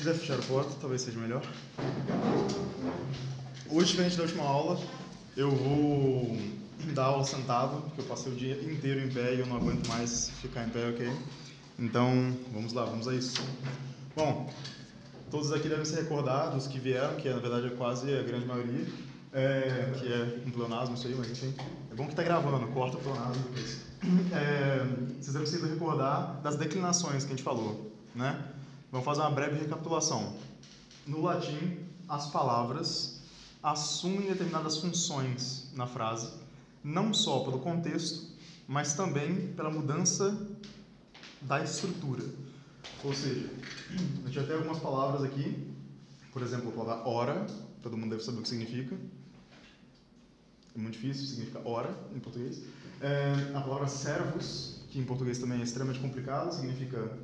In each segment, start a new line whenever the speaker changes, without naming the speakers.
quiser fechar a porta, talvez seja melhor. Hoje, diferente da última aula, eu vou dar aula sentado, porque eu passei o dia inteiro em pé e eu não aguento mais ficar em pé, ok? Então, vamos lá, vamos a isso. Bom, todos aqui devem se recordar dos que vieram, que na verdade é quase a grande maioria, é, que é um pleonasmo isso aí, mas enfim. É bom que está gravando, corta o pleonasmo depois. É, vocês devem se recordar das declinações que a gente falou, né? Vamos fazer uma breve recapitulação. No latim, as palavras assumem determinadas funções na frase, não só pelo contexto, mas também pela mudança da estrutura. Ou seja, a gente tem algumas palavras aqui, por exemplo, a palavra hora, todo mundo deve saber o que significa. É muito difícil, significa hora em português. É, a palavra servos, que em português também é extremamente complicado, significa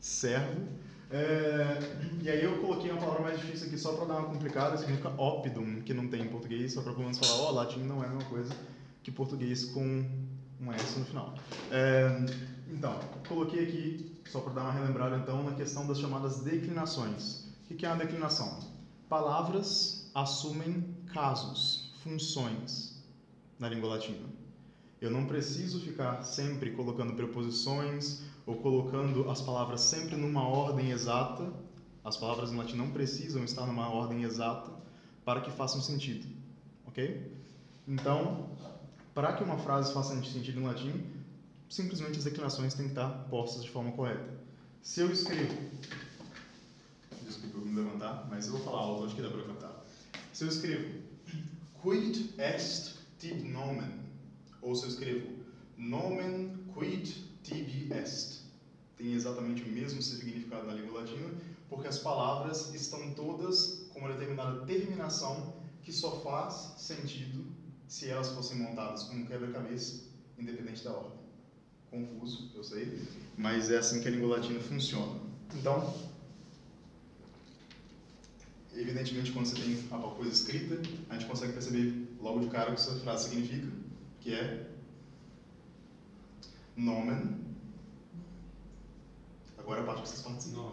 servo. É, e aí eu coloquei uma palavra mais difícil aqui só para dar uma complicada, significa opidum, que não tem em português, só para pelo menos falar, ó, oh, latim não é a mesma coisa que português com um S no final. É, então, coloquei aqui, só para dar uma relembrada então, na questão das chamadas declinações. O que é uma declinação? Palavras assumem casos, funções na língua latina. Eu não preciso ficar sempre colocando preposições ou colocando as palavras sempre numa ordem exata. As palavras em latim não precisam estar numa ordem exata para que façam sentido, ok? Então, para que uma frase faça sentido em latim, simplesmente as declinações têm que estar postas de forma correta. Se eu escrevo, desculpa eu me levantar, mas eu vou falar alto, acho que dá para cantar. Se eu escrevo, quid est tib nomen, ou se eu escrevo nomen quid tibi est, tem exatamente o mesmo significado na língua latina, porque as palavras estão todas com uma determinada terminação que só faz sentido se elas fossem montadas como um quebra-cabeça, independente da ordem. Confuso, eu sei, mas é assim que a língua latina funciona. Então, evidentemente, quando você tem alguma coisa escrita, a gente consegue perceber logo de cara o que essa frase significa que é nomen. Agora a parte que vocês participam.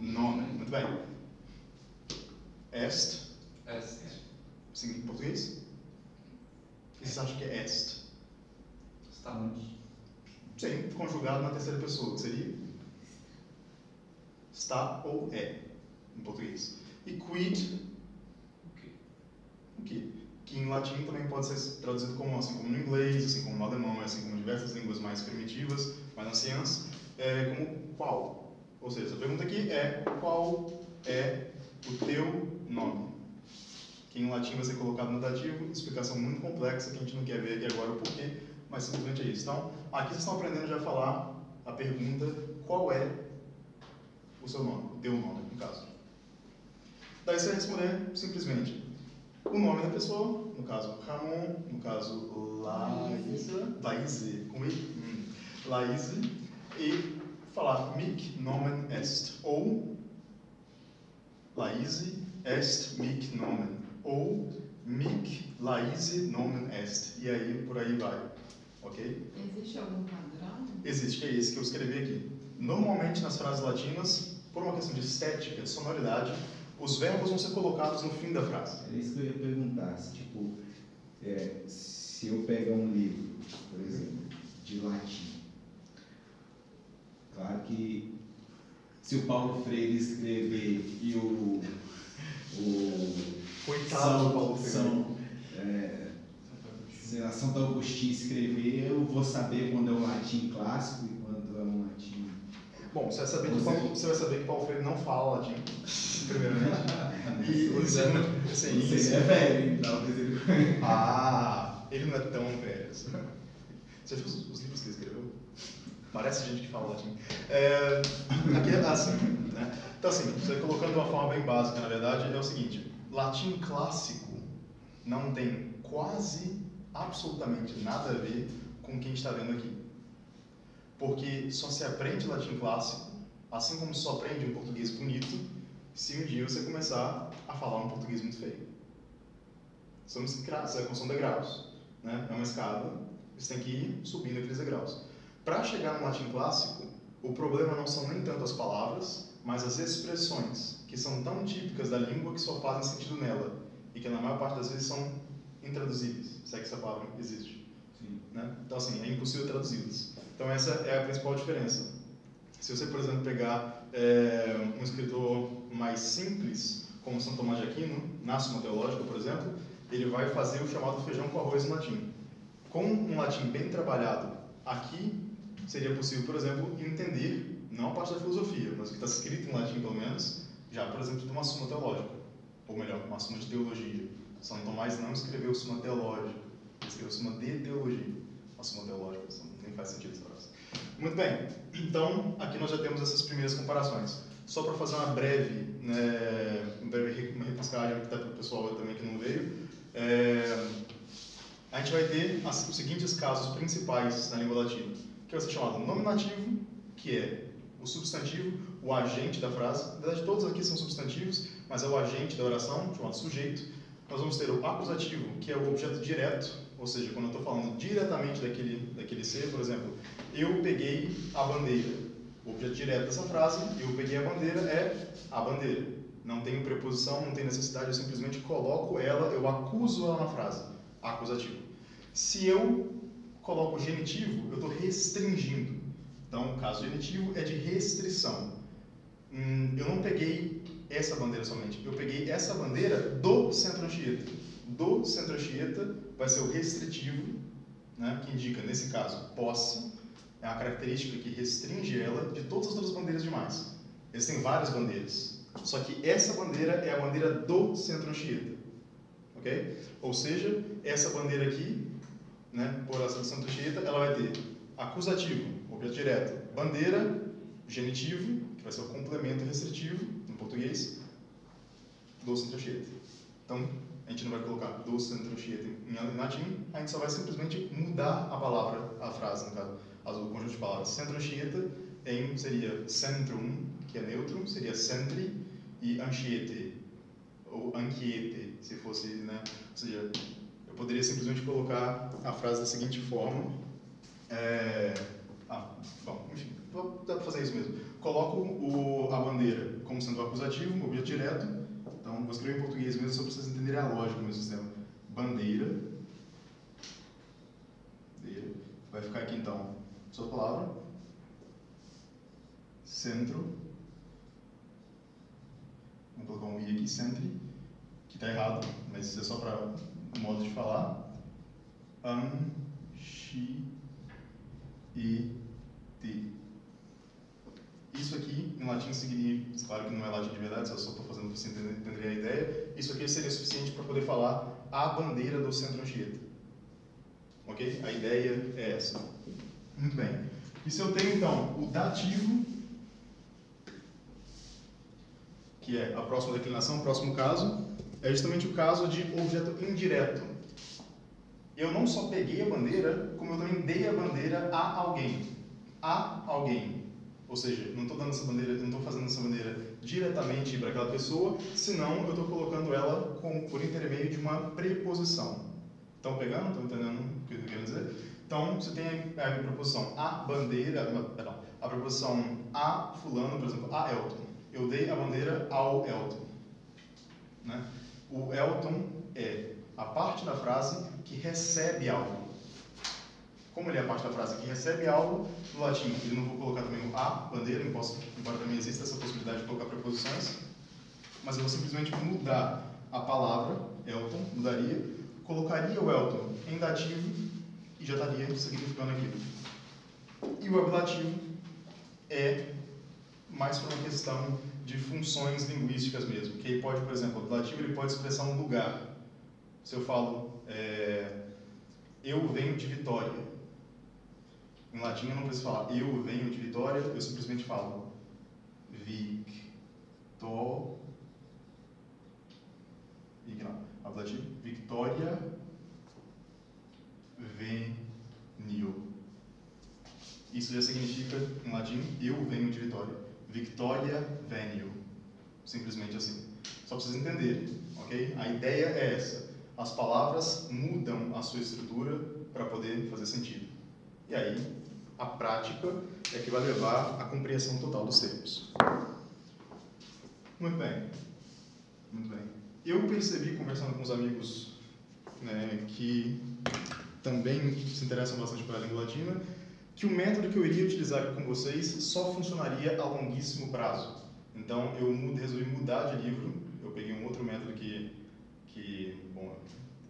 Nomen. Muito bem. Est.
Est.
Em português? O que vocês acham que é est?
Estamos.
Sim, conjugado na terceira pessoa. Que seria? Está ou é, em português. E quid?
O quê?
O que? Que em latim também pode ser traduzido como assim como no inglês, assim como no alemão, assim como diversas línguas mais primitivas, mais anciãs, é, como qual. Ou seja, a pergunta aqui é qual é o teu nome? Que em latim vai ser colocado no dativo, explicação muito complexa que a gente não quer ver aqui agora o porquê, mas simplesmente é isso. Então, aqui vocês estão aprendendo já a falar a pergunta qual é o seu nome, o teu nome, no caso. Daí você vai responder simplesmente o nome da pessoa, no caso Ramon, no caso Laísa, Laíse, com I, hum, Laíse, e falar mic nomen est, ou Laíse est mic nomen, ou mic Laíse nomen est, e aí por aí vai, ok?
Existe algum padrão?
Existe, que é esse que eu escrevi aqui. Normalmente nas frases latinas, por uma questão de estética, de sonoridade, os verbos vão ser colocados no fim da frase.
É isso que eu ia perguntar, se, tipo, é, se eu pegar um livro, por exemplo, de latim, claro que se o Paulo Freire escrever e o, o
Coitado
São,
do Paulo Freire.
São, é, sei lá, Santo Agostinho escrever, eu vou saber quando é um latim clássico e quando é um latim
Bom, você vai saber que, Paulo, você vai saber que Paulo Freire não fala latim, primeiramente. E o segundo, assim,
Você é velho, então,
Ah, ele não é tão velho assim. Você viu os, os livros que ele escreveu? Parece gente que fala latim. É, aqui é assim, né? Então assim, você colocando de uma forma bem básica, na verdade, é o seguinte, latim clássico não tem quase, absolutamente nada a ver com o que a gente está vendo aqui. Porque só se aprende latim clássico, assim como só aprende um português bonito, se um dia você começar a falar um português muito feio. São, são degraus, né? É uma escada, você tem que ir subindo aqueles degraus. Para chegar no latim clássico, o problema não são nem tanto as palavras, mas as expressões, que são tão típicas da língua que só fazem sentido nela e que na maior parte das vezes são intraduzíveis, se é que essa palavra existe. Né? Então, assim, é impossível traduzi-las. Então, essa é a principal diferença. Se você, por exemplo, pegar é, um escritor mais simples, como São Tomás de Aquino, na Suma Teológica, por exemplo, ele vai fazer o chamado feijão com arroz em latim. Com um latim bem trabalhado aqui, seria possível, por exemplo, entender, não a parte da filosofia, mas o que está escrito em latim, pelo menos, já, por exemplo, de uma Suma Teológica. Ou melhor, uma Suma de Teologia. São Tomás não escreveu Suma Teológica, ele escreveu Suma de Teologia. Uma Suma Teológica, nem faz sentido essa frase. Muito bem, então aqui nós já temos essas primeiras comparações. Só para fazer uma breve, né, uma breve repescagem até para o pessoal também que não veio, é, a gente vai ter as, os seguintes casos principais na língua latina, que vai ser chamado nominativo, que é o substantivo, o agente da frase. Na verdade, todos aqui são substantivos, mas é o agente da oração, chamado sujeito. Nós vamos ter o acusativo, que é o objeto direto, ou seja, quando eu estou falando diretamente daquele, daquele ser, por exemplo, eu peguei a bandeira. O objeto direto dessa frase, eu peguei a bandeira, é a bandeira. Não tem preposição, não tem necessidade, eu simplesmente coloco ela, eu acuso ela na frase. Acusativo. Se eu coloco genitivo, eu estou restringindo. Então, o caso genitivo é de restrição. Hum, eu não peguei essa bandeira somente, eu peguei essa bandeira do centro anchieta. Do centro anchieta vai ser o restritivo, né, que indica, nesse caso, posse, é uma característica que restringe ela de todas as outras bandeiras demais. Eles têm várias bandeiras, só que essa bandeira é a bandeira do centro anchieta, ok? Ou seja, essa bandeira aqui, né, por essa do centro anchieta, ela vai ter acusativo, objeto direto, bandeira, genitivo, que vai ser o complemento restritivo, em português, do centro anchieta. Então, a gente não vai colocar do centro anchieta em latim, a gente só vai simplesmente mudar a palavra, a frase, no caso o conjunto de palavras centro anchieta em seria centrum, que é neutro, seria centri, e anchiete, ou anchiete, se fosse, né? Ou seja, eu poderia simplesmente colocar a frase da seguinte forma. É, ah, bom, enfim, dá para fazer isso mesmo. Coloco o, a bandeira como sendo acusativo, objeto direto. Então, vou escrever em português mesmo, só para vocês entenderem a lógica do meu sistema. Bandeira. bandeira. Vai ficar aqui, então, sua palavra. Centro. Vamos colocar um i aqui, centro, que está errado, mas isso é só para modo de falar. Anchi e ti. Isso aqui, em latim, significa, claro que não é latim de verdade, só estou fazendo para você entender, a ideia. Isso aqui seria suficiente para poder falar a bandeira do centro anchieta. Ok? A ideia é essa. Muito bem. E se eu tenho então o dativo, que é a próxima declinação, o próximo caso, é justamente o caso de objeto indireto. Eu não só peguei a bandeira, como eu também dei a bandeira a alguém. A alguém. Ou seja, não estou dando essa bandeira, não estou fazendo essa bandeira diretamente para aquela pessoa, senão eu estou colocando ela com, por intermédio de uma preposição. Estão pegando? Estão entendendo o que eu querendo dizer? Então, você tem a, preposição a bandeira, perdão, a preposição a fulano, por exemplo, a Elton. Eu dei a bandeira ao Elton. Né? O Elton é a parte da frase que recebe algo. Como ele é a parte da frase que recebe algo, no latim eu não vou colocar também o a, bandeira, embora também exista essa possibilidade de colocar preposições, mas eu vou simplesmente mudar a palavra Elton, mudaria, colocaria o Elton em dativo e já estaria significando aquilo. E o ablativo é mais por uma questão de funções linguísticas mesmo, que ele pode, por exemplo, o ablativo ele pode expressar um lugar. Se eu falo, é, eu venho de Vitória, em latim eu não preciso falar eu venho de Vitória, eu simplesmente falo Victor, ablativo, Victoria venio. Isso já significa, em latim, eu venho de Vitória. Victoria venio. Simplesmente assim. Só para vocês entenderem, ok? A ideia é essa. As palavras mudam a sua estrutura para poder fazer sentido. E aí, a prática é que vai levar à compreensão total dos termos. Muito bem. Muito bem. Eu percebi, conversando com os amigos né, que também se interessam bastante pela língua latina, que o método que eu iria utilizar aqui com vocês só funcionaria a longuíssimo prazo. Então, eu resolvi mudar de livro. Eu peguei um outro método que, que bom,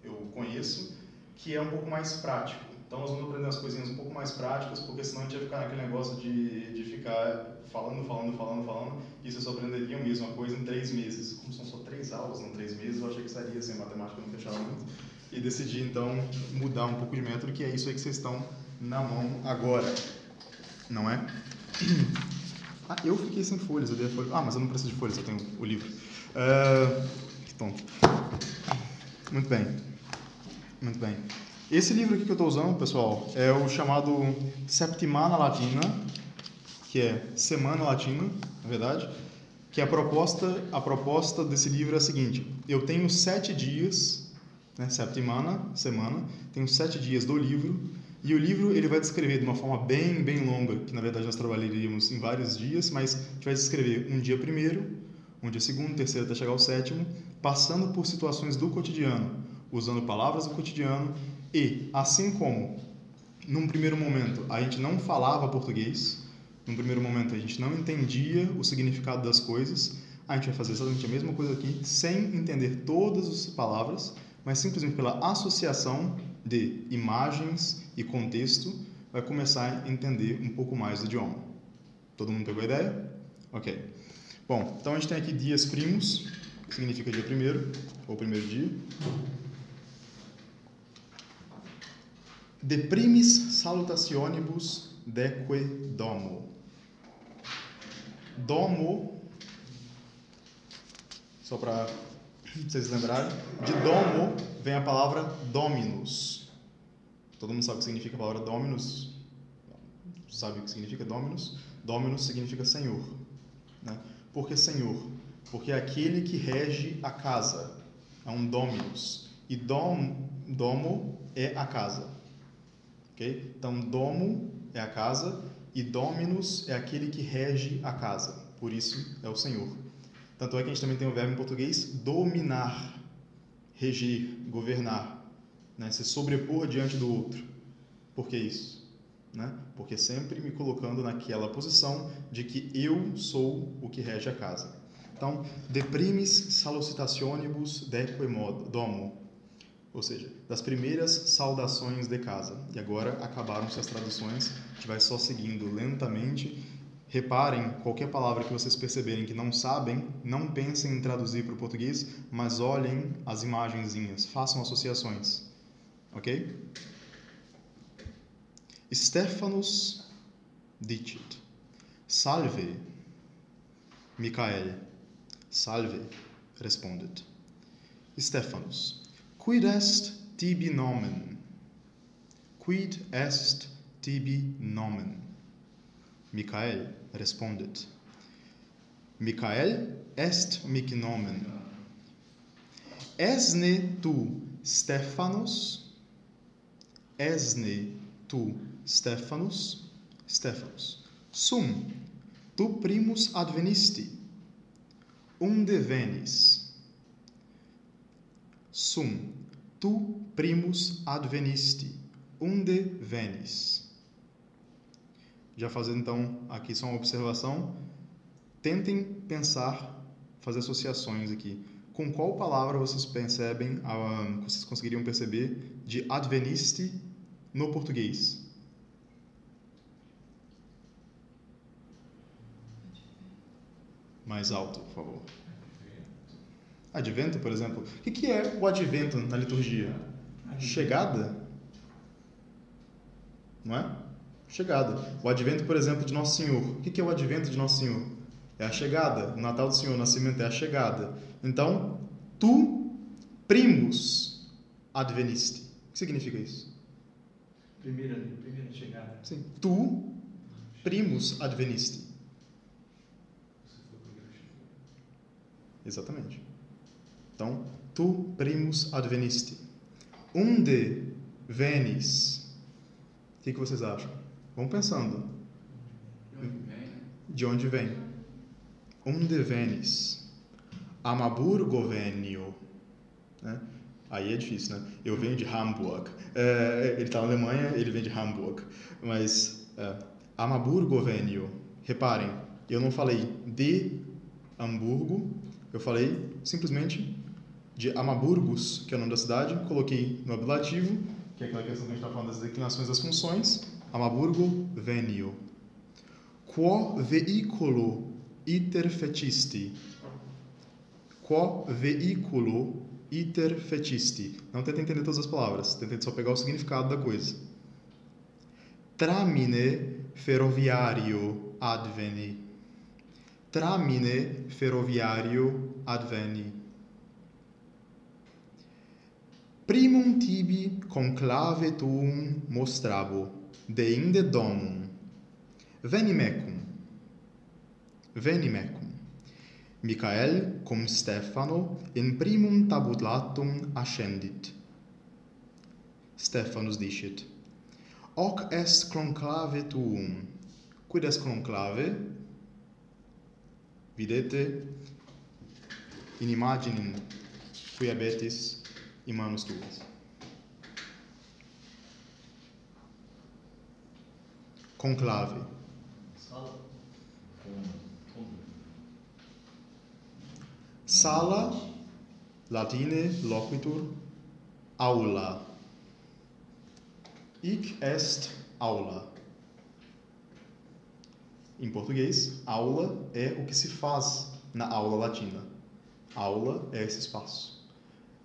eu conheço, que é um pouco mais prático. Então, nós vamos aprender as coisinhas um pouco mais práticas, porque senão a gente ia ficar naquele negócio de, de ficar falando, falando, falando, falando, e você só aprenderia a mesma coisa em três meses. Como são só três aulas, não três meses, eu achei que seria sem matemática, não fechava muito. E decidi, então, mudar um pouco de método, que é isso aí que vocês estão na mão agora. Não é? Ah, eu fiquei sem folhas, eu dei a folha. Ah, mas eu não preciso de folhas, eu tenho o livro. Uh, que tonto. Muito bem. Muito bem. Esse livro aqui que eu estou usando, pessoal, é o chamado Septimana Latina, que é Semana Latina, na verdade, que a proposta, a proposta desse livro é a seguinte: eu tenho sete dias, né, Septimana, semana, tenho sete dias do livro e o livro ele vai descrever de uma forma bem, bem longa, que na verdade nós trabalharíamos em vários dias, mas a gente vai descrever um dia primeiro, um dia segundo, terceiro até chegar ao sétimo, passando por situações do cotidiano, usando palavras do cotidiano e, assim como num primeiro momento a gente não falava português, num primeiro momento a gente não entendia o significado das coisas, a gente vai fazer exatamente a mesma coisa aqui, sem entender todas as palavras, mas simplesmente pela associação de imagens e contexto, vai começar a entender um pouco mais do idioma. Todo mundo pegou a ideia? Ok. Bom, então a gente tem aqui dias primos, que significa dia primeiro, ou primeiro dia. De primis salutationibus deque domo. Domo, só para vocês lembrarem, de domo vem a palavra dominus. Todo mundo sabe o que significa a palavra dominus? Sabe o que significa dominus? Dominus significa senhor. Né? Por que senhor? Porque é aquele que rege a casa. É um dominus. E dom, domo é a casa. Então, domo é a casa e dominus é aquele que rege a casa. Por isso, é o senhor. Tanto é que a gente também tem o verbo em português dominar, reger, governar, né? se sobrepor diante do outro. Por que isso? Né? Porque sempre me colocando naquela posição de que eu sou o que rege a casa. Então, deprimis salutationibus deque domo, ou seja, das primeiras saudações de casa. E agora acabaram-se as traduções, a gente vai só seguindo lentamente Reparem, qualquer palavra que vocês perceberem que não sabem, não pensem em traduzir para o português, mas olhem as imagenzinhas, façam associações. Ok? Stephanus dicit. Salve, Michael. Salve, respondet. Stephanus. Quid est tibi nomen? Quid est tibi nomen? Michael respondet. Michael est mic nomen. Esne tu Stephanos? Esne tu Stephanos? Stephanos. Sum tu primus advenisti. Unde venis? Sum, tu primus advenisti. Unde venis? Já fazendo então aqui só uma observação, tentem pensar, fazer associações aqui. Com qual palavra vocês percebem, uh, vocês conseguiriam perceber de adveniste no português? Mais alto, por favor. Advento, por exemplo. O que é o advento na liturgia? Chegada? Não é? chegada. O advento, por exemplo, de Nosso Senhor. O que é o advento de Nosso Senhor? É a chegada. O Natal do Senhor, o nascimento é a chegada. Então, tu primus advenisti. O que significa isso?
Primeira, primeira chegada.
Sim. Tu primus advenisti. Exatamente. Então, tu primus advenisti. Unde venis? O que, que vocês acham? Vão pensando. de onde vem. Onde venis? Amaburgo venio. Né? Aí é difícil, né? Eu venho de Hamburg. É, ele está na Alemanha, ele vem de Hamburg. Mas é, Amaburgo venio. Reparem, eu não falei de Hamburgo, eu falei simplesmente de Amaburgos, que é o nome da cidade, coloquei no ablativo, que é aquela questão que a gente está falando das declinações das funções, Amaburgo venio. Quo veículo iter fecisti? Quo veículo iter fecisti? Não tenta entender todas as palavras, tenta só pegar o significado da coisa. Tramine ferroviario adveni. Tramine ferroviario adveni. primum tibi conclave tuum mostrabo, deinde domum. veni mecum. veni mecum. Michael cum Stefano in primum tabulatum ascendit. Stephanus dicit: Hoc est conclave tuum. Quid est conclave? Videte in imaginem qui abetis in manus tuas. Conclave.
Sala.
Latine loquitur, aula. Hic est aula. Em português, aula é o que se faz na aula latina. Aula é esse espaço.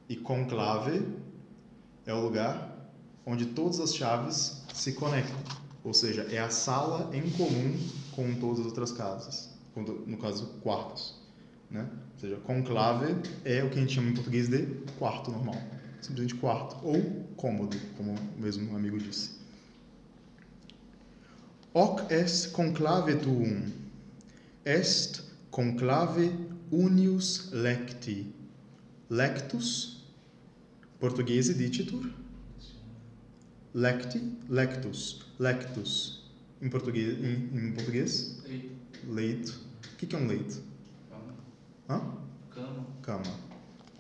E conclave é o lugar onde todas as chaves se conectam. Ou seja, é a sala em comum com todas as outras casas. No caso, quartos. Né? Ou seja, conclave é o que a gente chama em português de quarto normal. Simplesmente quarto. Ou cômodo, como o mesmo amigo disse. Hoc est conclave tuum. Est conclave unius lecti. Lectus, Portoghese dicitur lecti, lectus, lectus. Em português, em, em português?
Leito.
Leito. O que, que é um leito?
Cama.
Hã?
Cama.
Cama.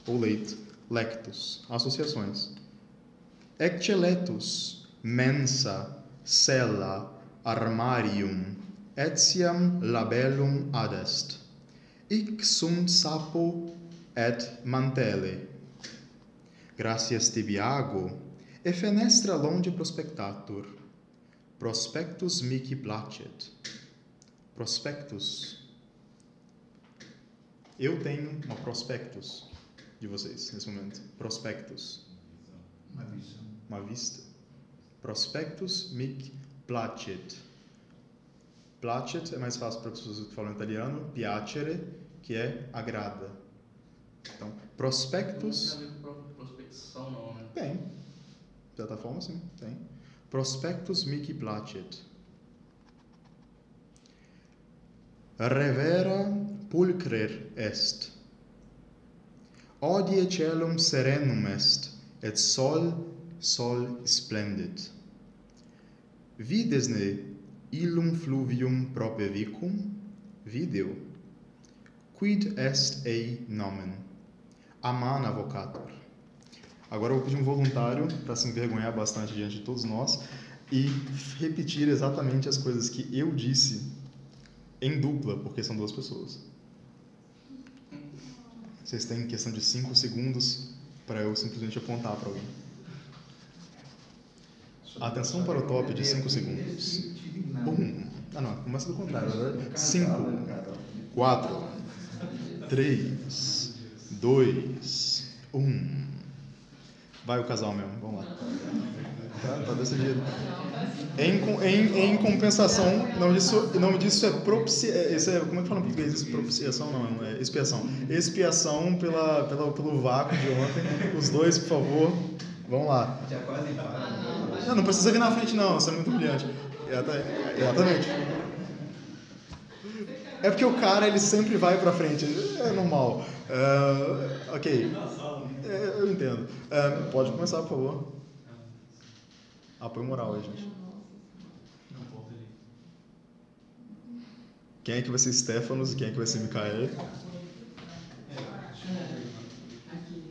Ou leito. Lectus. Associações. Exceletus. mensa, cella, armarium, etiam labellum adest. Ic sunt sapo et mantele. Gratias tibiago. E fenestra longe prospectatur. Prospectus mihi placet. Prospectus eu tenho uma prospectus de vocês nesse momento. Prospectus.
Uma visão.
Uma vista. Prospectus mic placet. Placet é mais fácil para pessoas que falam italiano. Piacere, que é agrada. Então, prospectus.
edição não, né?
Tem. Plataforma sim, tem. Prospectus Mickey Placet. Revera pulcrer est. Odie celum serenum est, et sol, sol splendit. Videsne illum fluvium prope vicum? video, quid est ei nomen, aman avocator. Agora eu vou pedir um voluntário para se envergonhar bastante diante de todos nós e repetir exatamente as coisas que eu disse em dupla, porque são duas pessoas. Vocês têm questão de 5 segundos para eu simplesmente apontar para alguém. Atenção para o top de 5 segundos. Um. Ah, não, começa do contrário. 5, 4, 3, 2, 1. Vai o casal mesmo, vamos lá. Tá, tá decidido. Em, em, em compensação, o nome disso, o nome disso é propiciação. Isso é, como é que fala em português? Isso? Propiciação? Não, é expiação. Expiação pela, pela, pelo vácuo de ontem. Os dois, por favor. Vamos lá.
Já quase.
Não, não precisa vir na frente, não. Você é muito brilhante. Exata- Exatamente. É porque o cara, ele sempre vai pra frente. É normal. Ah, ok. É, eu entendo. Ah, pode começar, por favor. Apoio moral aí, gente. Quem é que vai ser Stefanos e quem é que vai ser Mikael?
Aqui?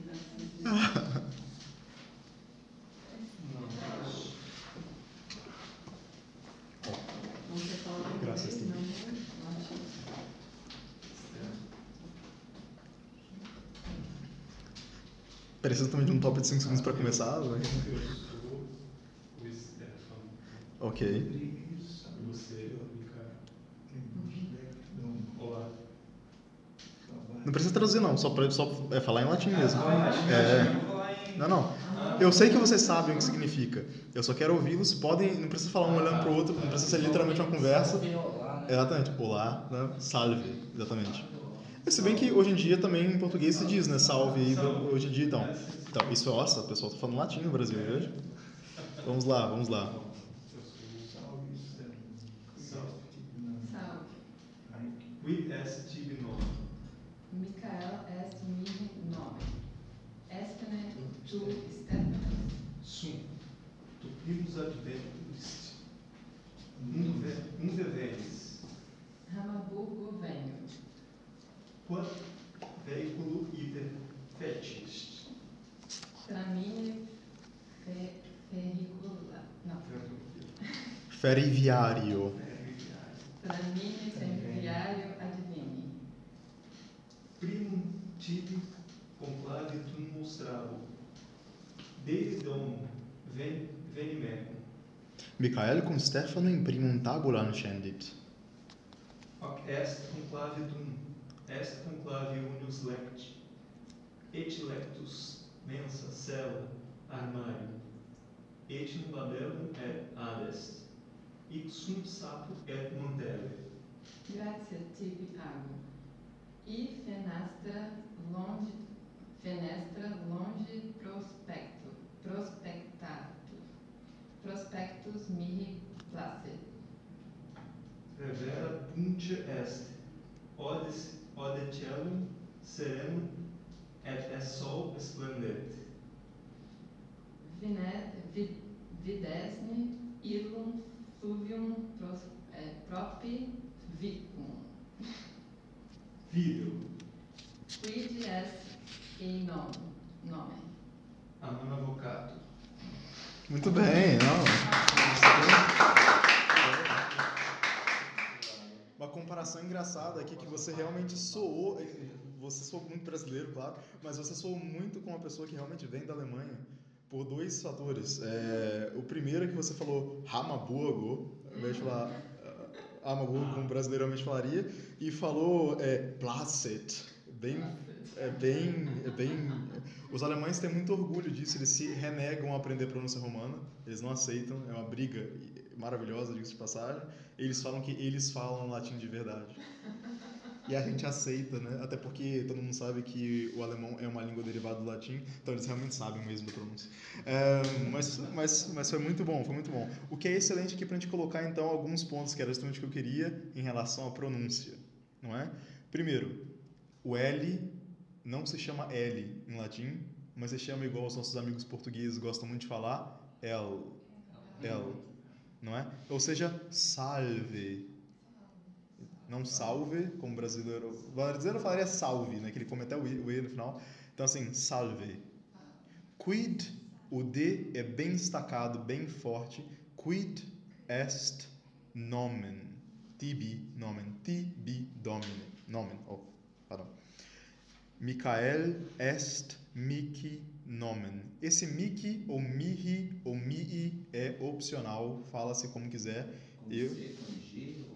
Você fala
Graças,
inglês,
Tim.
não? Eu acho.
Precisa também de um top de 5 segundos pra começar? né?
Eu sou o Stefano.
Ok.
E você, Micael. Olá.
Não precisa traduzir não, só, pra, só é falar em latim mesmo.
É.
É. Não, não. Eu sei que vocês sabem o que significa. Eu só quero ouvi-los. Podem, não precisa falar um olhando pro outro, não precisa ser literalmente uma conversa.
Né?
Exatamente. Olá, né? Salve, exatamente. Se bem que hoje em dia também em português se diz, né? Salve aí, hoje em dia então. Então, isso, nossa, o pessoal tá falando latim no Brasil hoje. Vamos lá, vamos lá.
Eu sou o Salve.
Salve.
Qui est tibi?
Micael est mihi. Estne tu.
Sum. Tu primus adventus. Um ve- deveres.
Ramaburgo venho.
Quod veículo ide fetist.
Tramine fe, ferricula. Não.
Feriviário.
Tramine ferroviário advini.
Primum tibi conclavitum mostrabo. Deidum ven, venimecum.
Michael cum Stefano in primum tabulam scendit.
Hoc est conclavitum, est conclavi unius lecti, et lectus mensa cella armario, et in labellum et adest, hic sum sapo et montele.
Grazie tibi ago. E fenestra longe, fenestra longe prospecto, prospectato, prospectus mihi placet.
Revera puntia est, odes, ode celum serenum, et es sol splendet.
Vine, vid, videsne illum fluvium pros, eh, propi vicum.
Video,
Quid est e nome? Nome.
amam avocato.
Muito bem, não. Comparação engraçada aqui que você realmente soou. Você soou muito brasileiro, claro, mas você soou muito com uma pessoa que realmente vem da Alemanha por dois fatores. É, o primeiro é que você falou Hamaburgo, ao invés de falar ah, Hamaburgo, como brasileiramente falaria, e falou é, Placet, bem é bem, é bem. Os alemães têm muito orgulho disso. Eles se renegam a aprender pronúncia romana. Eles não aceitam. É uma briga maravilhosa, diga-se de passagem. Eles falam que eles falam latim de verdade. E a gente aceita, né? Até porque todo mundo sabe que o alemão é uma língua derivada do latim, então eles realmente sabem mesmo da pronúncia. É, mas, mas, mas foi muito bom, foi muito bom. O que é excelente aqui para a gente colocar então alguns pontos que era justamente o que eu queria em relação à pronúncia, não é? Primeiro, o L não se chama L em latim, mas se chama igual os nossos amigos portugueses gostam muito de falar, L. L, não é? Ou seja, salve. Não salve, como brasileiro. O brasileiro falaria salve, né? Que ele come até o E, no final. Então, assim, salve. Quid, o D é bem destacado, bem forte. Quid est nomen. Tibi nomen. Tibi domine. Nomen. Oh, pardon. Michael est mihi nomen. Esse mihi ou mihi ou mii é opcional, fala-se como quiser. Eu,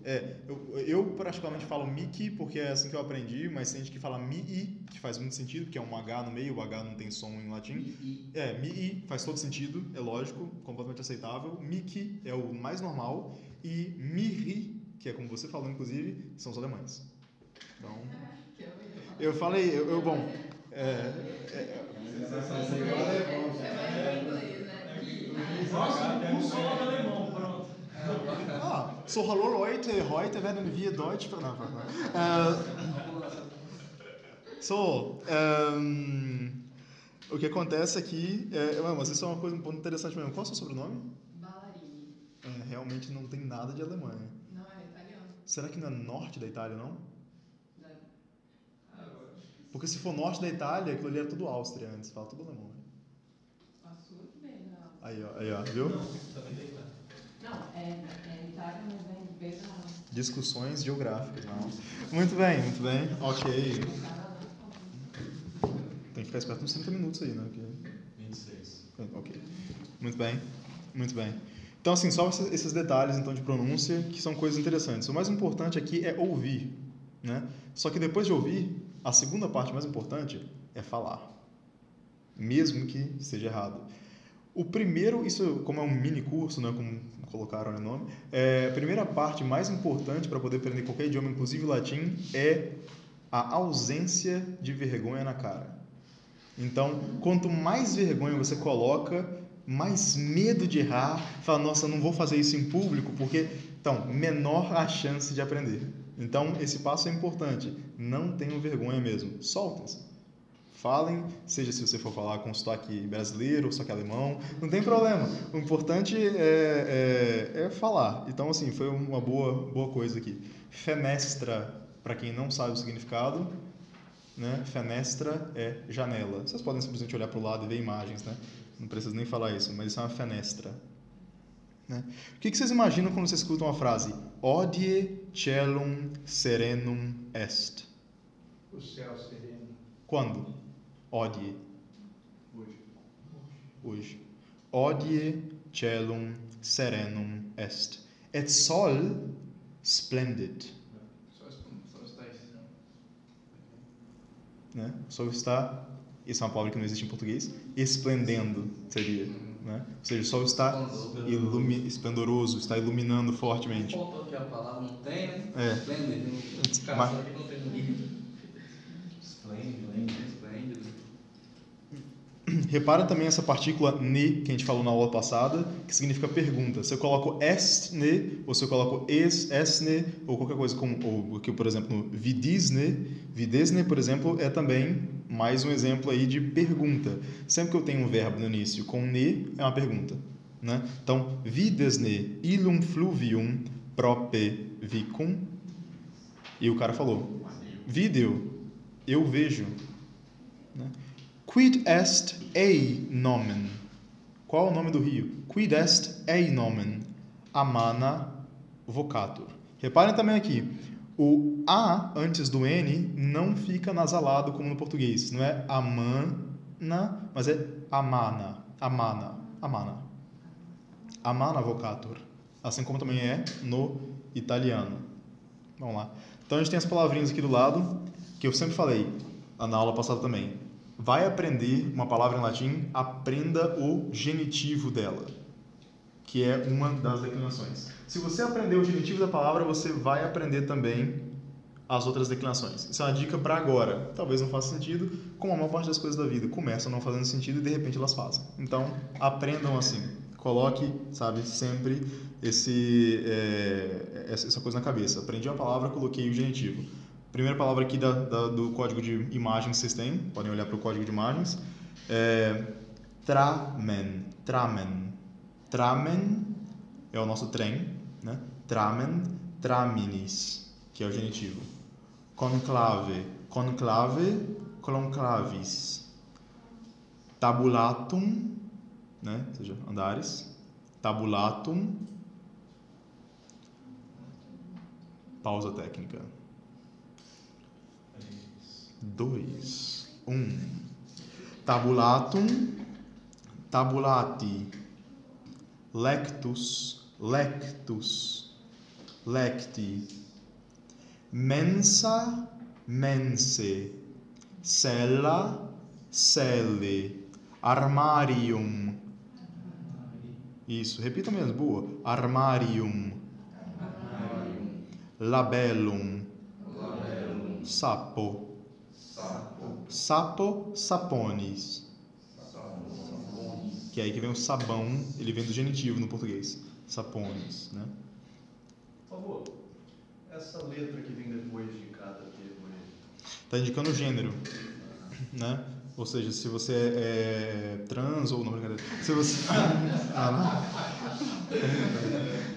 é, eu, eu praticamente falo Miki porque é assim que eu aprendi, mas tem gente que fala Mii, que faz muito sentido, porque é um H no meio, o H não tem som em latim. É, Mii faz todo sentido, é lógico, completamente aceitável. Miki é o mais normal e Mihi, que é como você falou inclusive, são os alemães. Então,
Que eu
eu falei, eu, eu bom, é, é,
É né?
Ah, so hallo Leute, heute werden wir Deutsch... Não. Äh, So, o que acontece aqui, é, mas isso é uma coisa um ponto interessante mesmo. Qual é o seu sobrenome?
Ballarini.
É, realmente não tem nada de Alemanha.
Não, é italiano.
Será que não é norte da Itália, não? Porque se for norte da Itália, aquilo ali era tudo Áustria antes, fala tudo alemão. né?
Passou que vem da.
Aí, ó, aí, ó, viu?
Não,
é, é Itália, mas vem bem da.
Discussões geográficas, não. Muito bem, muito bem. Ok. Tem que ficar esperto uns 30 minutos aí, né? Porque...
26.
Ok. Muito bem, muito bem. Então, assim, só esses esses detalhes então de pronúncia que são coisas interessantes. O mais importante aqui é ouvir, né? Só que depois de ouvir, a segunda parte mais importante é falar, mesmo que esteja errado. O primeiro, isso como é um mini curso, né, como colocaram no nome, é, a primeira parte mais importante para poder aprender qualquer idioma, inclusive o latim, é a ausência de vergonha na cara. Então, quanto mais vergonha você coloca, mais medo de errar, fala, nossa, não vou fazer isso em público, porque, então, menor a chance de aprender. Então, esse passo é importante. Não tenham vergonha mesmo. Soltem-se. Falem, seja se você for falar com sotaque brasileiro ou sotaque alemão, não tem problema. O importante é, é, é falar. Então, assim, foi uma boa, boa coisa aqui. Fenestra, para quem não sabe o significado, né? Fenestra é janela. Vocês podem simplesmente olhar para o lado e ver imagens, né? Não precisa nem falar isso, mas isso é uma fenestra. Né? O que, que vocês imaginam quando vocês escutam a frase Odie celum serenum est?
O céu sereno
Quando? Odie.
hoje.
Hoje. Odie celum serenum est. Et sol splendid. Né? O sol está, isso é uma palavra que não existe em português, esplendendo seria, né? Ou seja, o sol está ilumi esplendoroso, está iluminando fortemente.
Faltou aqui a palavra, não tem, né?
É.
Esplêndido.
Mas-
não tem. Esplêndido? Esplêndido.
Repara também essa partícula ne que a gente falou na aula passada, que significa pergunta. Se eu coloco est ne, ou se eu coloco es, esne, ou qualquer coisa como, ou aqui, por exemplo, no vidisne, videsne, por exemplo, é também mais um exemplo aí de pergunta. Sempre que eu tenho um verbo no início com ne, é uma pergunta. Né? Então, videsne ilum fluvium prope vicum. E o cara falou, vídeo, eu vejo. Né? Quid est ei nomen? Qual é o nome do rio? Quid est ei nomen? Amana vocatur. Reparem também aqui, o A antes do N não fica nasalado como no português. Não é amana, mas é amana. Amana. Amana. Amana vocatur. Assim como também é no italiano. Vamos lá. Então a gente tem as palavrinhas aqui do lado, que eu sempre falei na aula passada também. Vai aprender uma palavra em latim, aprenda o genitivo dela, que é uma das declinações. Se você aprender o genitivo da palavra, você vai aprender também as outras declinações. Isso é uma dica para agora. Talvez não faça sentido, como a maior parte das coisas da vida começam não fazendo sentido e de repente elas fazem. Então, aprendam assim. Coloque, sabe, sempre esse, é, essa coisa na cabeça. Aprendi uma palavra, coloquei o genitivo. Primeira palavra aqui da, da, do código de imagens que vocês têm, podem olhar para o código de imagens. É, tramen, tramen. Tramen é o nosso trem, né? Tramen, traminis, que é o genitivo. Conclave, conclave, conclavis. Tabulatum, né? Ou seja, andares. Tabulatum. Pausa técnica. Dois. Um. Tabulatum. Tabulati. lectus, lectus, lecti. Mensa, mense, sella, selle, armarium. Isso, repita mesmo, boa. Armarium. armarium. Labellum. Labellum. Sapo. Sapo. Sapo, saponis. Que é aí que vem o sabão, ele vem do genitivo no português. Sapones, né?
Por favor, essa letra que vem depois de cada termo aí.
Tá indicando o gênero, né? Ou seja, se você é trans ou não, brincadeira. Se você... Ah.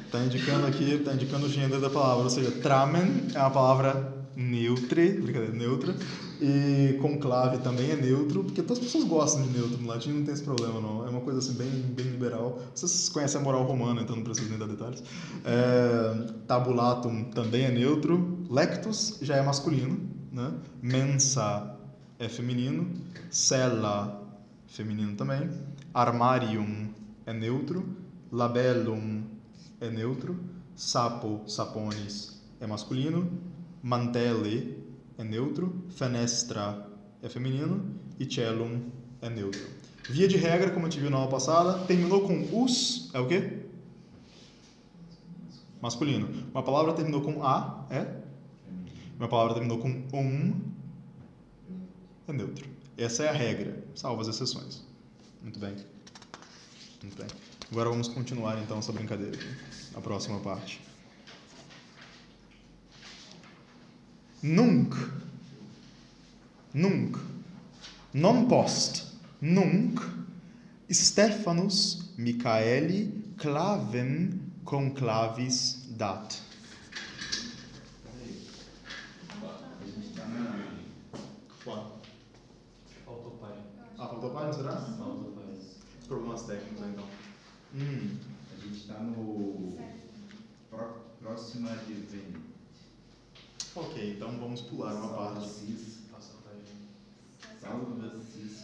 Está indicando aqui, está indicando o gênero da palavra, ou seja, tramen é uma palavra neutre, brincadeira, neutra, e conclave também é neutro, porque todas as pessoas gostam de neutro no latim, não tem esse problema não, é uma coisa assim bem, bem liberal. Vocês conhecem a moral romana, então não preciso nem dar detalhes. É, tabulatum também é neutro, lectus já é masculino, né? mensa é feminino, cella feminino também, armarium é neutro, labellum é neutro, sapo, saponis é masculino, mantele é neutro, fenestra é feminino e cellum é neutro. Via de regra, como a gente viu na aula passada, terminou com us, é o quê? Masculino. Uma palavra terminou com a, é? Uma palavra terminou com um, é neutro. Essa é a regra, salvo as exceções. Muito bem. Muito bem. Agora vamos continuar então essa brincadeira. A próxima parte. Nunc. Nunc. Non post. Nunc. Stephanus Michaeli clavem conclavis dat.
A gente na.
Faltou página.
Ah, faltou página, será?
Faltou página.
Problemas técnicos então. Hum.
A gente tá no. pró- Próxima de Vênus.
Ok, então vamos pular uma parte.
A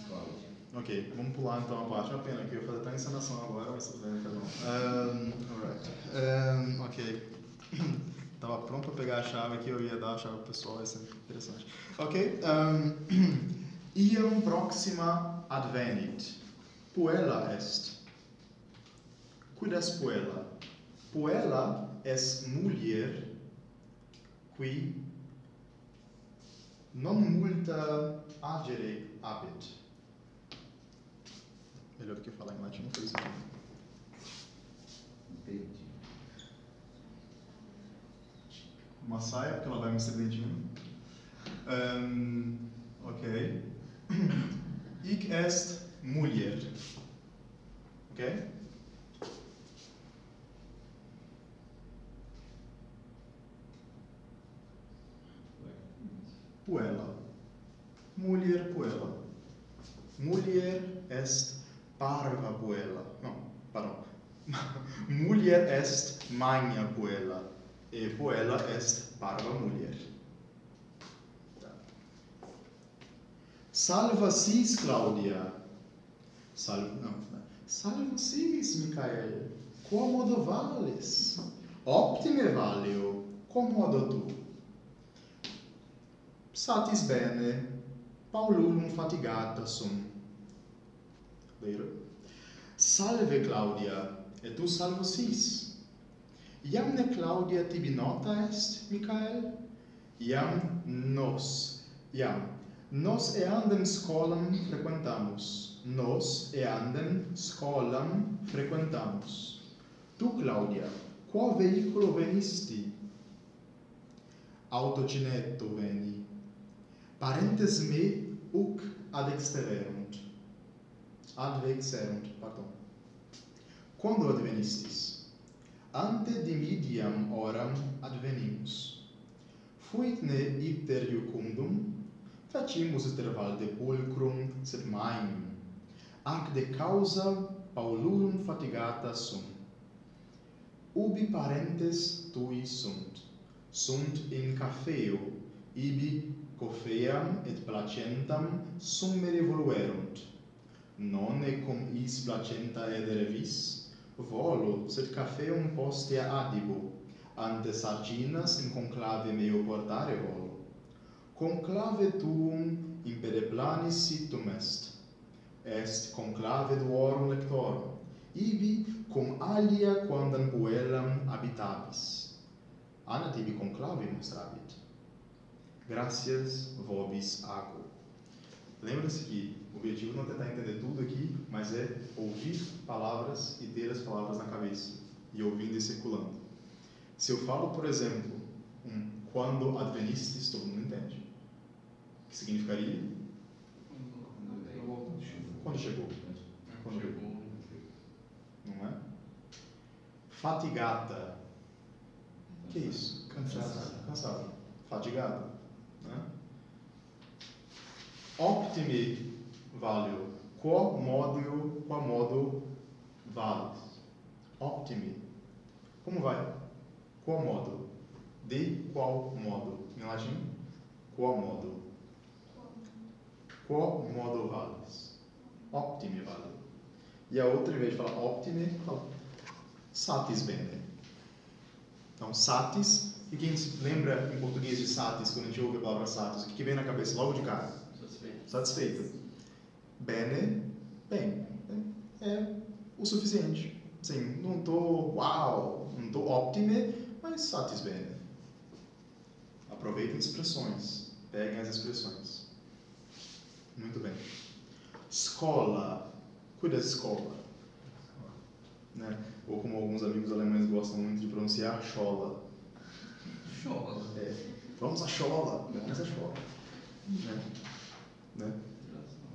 Cláudia.
Ok, vamos pular então uma parte. Uma pena que eu ia fazer até a encenação agora, mas tudo bem, um. Um, alright. Um, ok. Tava pronto para pegar a chave aqui, eu ia dar a chave pro pessoal, ia ser interessante. Ok. Um, iam proxima advenit. Puella est. Quid est puella? Puella est mulier qui non multa agere habit. Melhor do que falar em latim, foi isso aqui.
Entendi.
Uma saia, porque ela vai me sedentinho. Um, ok. Ich est mulher. Ok? puella. Mulier puella. Mulier est parva puella. No, pardon. mulier est magna puella. E puella est parva mulier. Salva sis, Claudia. Salva, no, salva sis, Michael. Quomodo vales? Optime valio. Quomodo tu? satis bene, Paulum fatigata sum. Vero? Salve Claudia, et tu salvus his. Iam ne Claudia tibi nota est, Michael? Iam nos, iam. Nos eandem scolam frequentamus. Nos eandem scolam frequentamus. Tu, Claudia, quo veiculo venisti? Autocinetto veni parentes me uc ad extererunt. Ad vexerunt, pardon. Quando advenistis? Ante dimidiam oram advenimus. Fuit ne ipter iucundum, facimus intervalde pulcrum sed maim. ac de causa Paulurum fatigata sum. Ubi parentes tui sunt, sunt in cafeo, ibi cofeam et placentam summere revoluerunt. Non cum is placenta edere vis, volo, sed cafeum postea adibo, ante sarginas in conclave meo portare volo. Conclave tuum impere planis situm est. Est conclave duorum lectorum, ibi cum alia quandam puellam habitabis. Anat tibi conclave mostrabit. Gracias vobis ago. Lembra-se que o objetivo não é tentar entender tudo aqui, mas é ouvir palavras e ter as palavras na cabeça, e ouvindo e circulando. Se eu falo, por exemplo, um quando advenistes, todo mundo entende. Que significaria? Quando chegou. Quando chegou. Não é? Fatigata. Que isso?
Cansado.
Cansado. Fatigado. Optimi value. Quo modo, quo modo valis. Optimi. Como vai? Qual modo? De qual modo? Em latim? Qual modo? Qual modo valis? Optimi vale. E a outra, em vez de falar optimi, fala satis bene. Então, satis, e quem lembra em português de satis, quando a gente ouve a palavra satis, o que vem na cabeça logo de cara?
Satisfeito.
Satisfeito. Bene, bem. É o suficiente. Sim, não tô uau, não tô optime, mas satis bene. Aproveitem expressões. Peguem as expressões. Muito bem. Escola. Cuida da escola. Né? Ou como alguns amigos alemães gostam muito de pronunciar, chola.
Chola.
É, vamos à chola. Vamos à chola. Né? Né?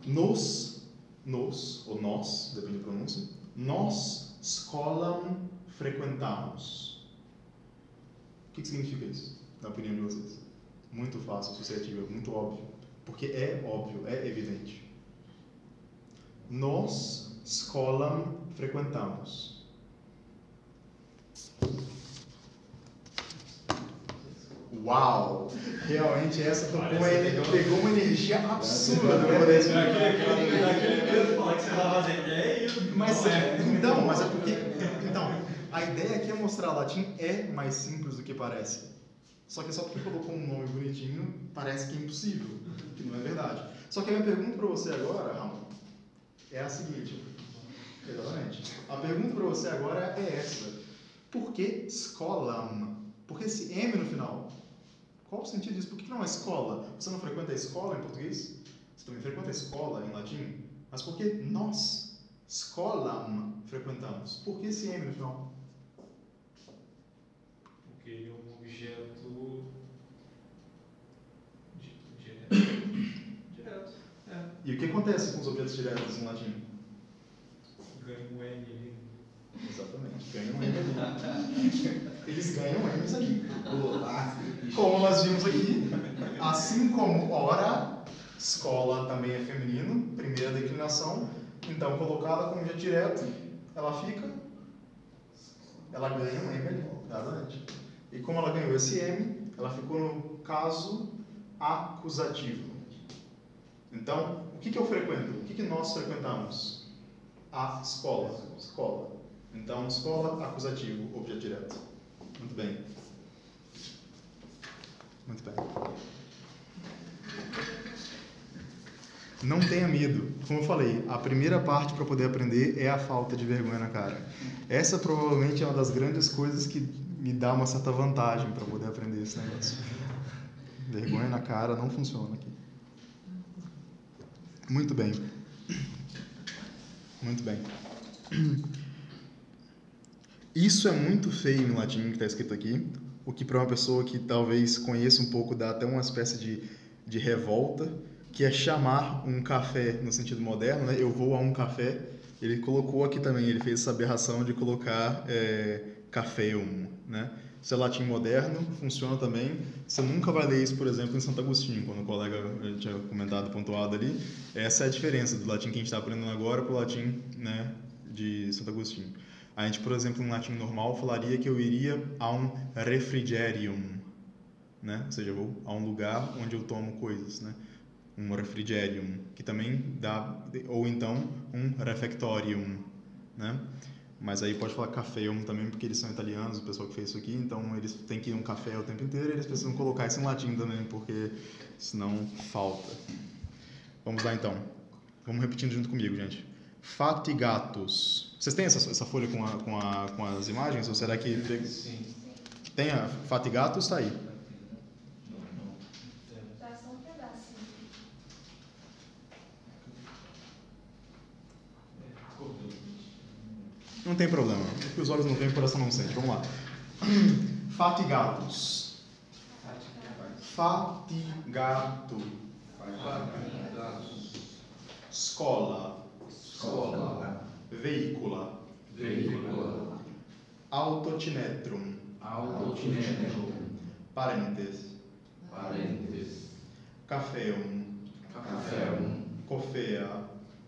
Nos, nos, ou nós, depende da pronúncia, nós escolam frequentamos. O que, significa isso, na opinião de vocês? Muito fácil, associativo, muito óbvio. Porque é óbvio, é evidente. Nós escolam frequentamos. Uau! Realmente essa tocou uma, ener- pegou uma energia absurda para poder explicar.
Naquele canto falar que você tava fazendo. É isso.
Mas é, então, mas é porque. Então, a ideia aqui é mostrar latim é mais simples do que parece. Só que só porque colocou um nome bonitinho, parece que é impossível, que não é verdade. Só que a minha pergunta para você agora, Ramon, é a seguinte. Exatamente. A pergunta para você agora é essa. Por que escolam? Por que esse M no final? Qual o sentido disso? Por que não é escola? Você não frequenta a escola em português? Você também frequenta a escola em latim? Mas por que nós, escolam, frequentamos? Por que esse M no final?
Porque ele é um objeto di- direto.
Direto. É.
E o que acontece com os objetos diretos em latim?
Ganha um N ali.
Exatamente, ganham M ali. Eles ganham M's ali. Como nós vimos aqui, assim como ora, escola também é feminino, primeira declinação, então colocada como direto, ela fica, ela ganha um M ali. E como ela ganhou esse M, ela ficou no caso acusativo. Então, o que, que eu frequento? O que, que nós frequentamos? A escola. Escola. Então, escola, acusativo, objeto direto. Muito bem. Muito bem. Não tenha medo. Como eu falei, a primeira parte para poder aprender é a falta de vergonha na cara. Essa provavelmente é uma das grandes coisas que me dá uma certa vantagem para poder aprender esse negócio. Vergonha na cara não funciona aqui. Muito bem. Muito bem. Isso é muito feio no latim que está escrito aqui, o que para uma pessoa que talvez conheça um pouco dá até uma espécie de, de revolta, que é chamar um café no sentido moderno, né? Eu vou a um café. Ele colocou aqui também, ele fez essa aberração de colocar é, cafeum, né? Isso é latim moderno, funciona também. Você nunca vai ler isso, por exemplo, em Santo Agostinho, quando o colega eh, tinha comentado, pontuado ali. Essa é a diferença do latim que a gente está aprendendo agora para o latim né, de Santo Agostinho. A gente, por exemplo, em latim normal, falaria que eu iria a um refrigerium, né? Ou seja, vou a um lugar onde eu tomo coisas, né? Um refrigerium, que também dá, ou então um refectorium, né? Mas aí pode falar cafeum também, porque eles são italianos, o pessoal que fez isso aqui, então eles têm que ir um café o tempo inteiro eles precisam colocar isso em latim também, porque senão falta. Vamos lá então. Vamos repetindo junto comigo, gente. Fatigatus. Vocês têm essa, essa folha com, a, com, a, com as imagens? Ou será que.
Sim.
Tem a Fatigatus? Tá aí.
Tá só um pedacinho.
Não tem problema. Porque os olhos não veem, o coração não sente. Vamos lá. Fatigatus. Fatigato. Escola.
scola
veicula.
Veicula.
Autocinetrum.
Autocinetrum.
Parentes.
Parentes.
Cafeum.
Cafeum.
Cofea.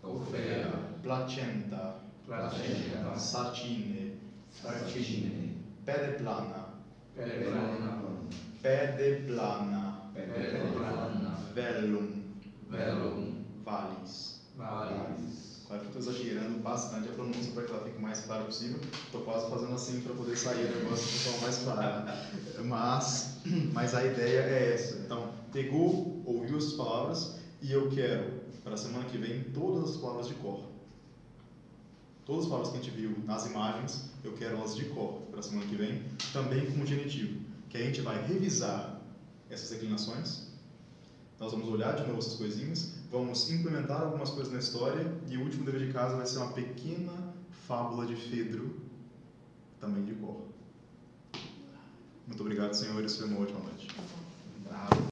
Cofea.
Placenta.
Placenta.
Sarcine.
Sarcine.
Pede
plana
pede
plana
pede
plana pede plana vellum. Vellum.
Valis.
Valis.
Claro que eu estou exagerando bastante a pronúncia para que ela fique o mais clara possível. Estou quase fazendo assim para poder sair o negócio forma mais clara. Mas, mas a ideia é essa. Então, pegou, ouviu essas palavras e eu quero, para a semana que vem, todas as palavras de cor. Todas as palavras que a gente viu nas imagens, eu quero elas de cor para a semana que vem, também com o genitivo. Que a gente vai revisar essas declinações, nós vamos olhar de novo essas coisinhas, vamos implementar algumas coisas na história e o último dever de casa vai ser uma pequena fábula de Fedro, também de cor. Muito obrigado, senhores. Foi uma ótima noite.
Bravo.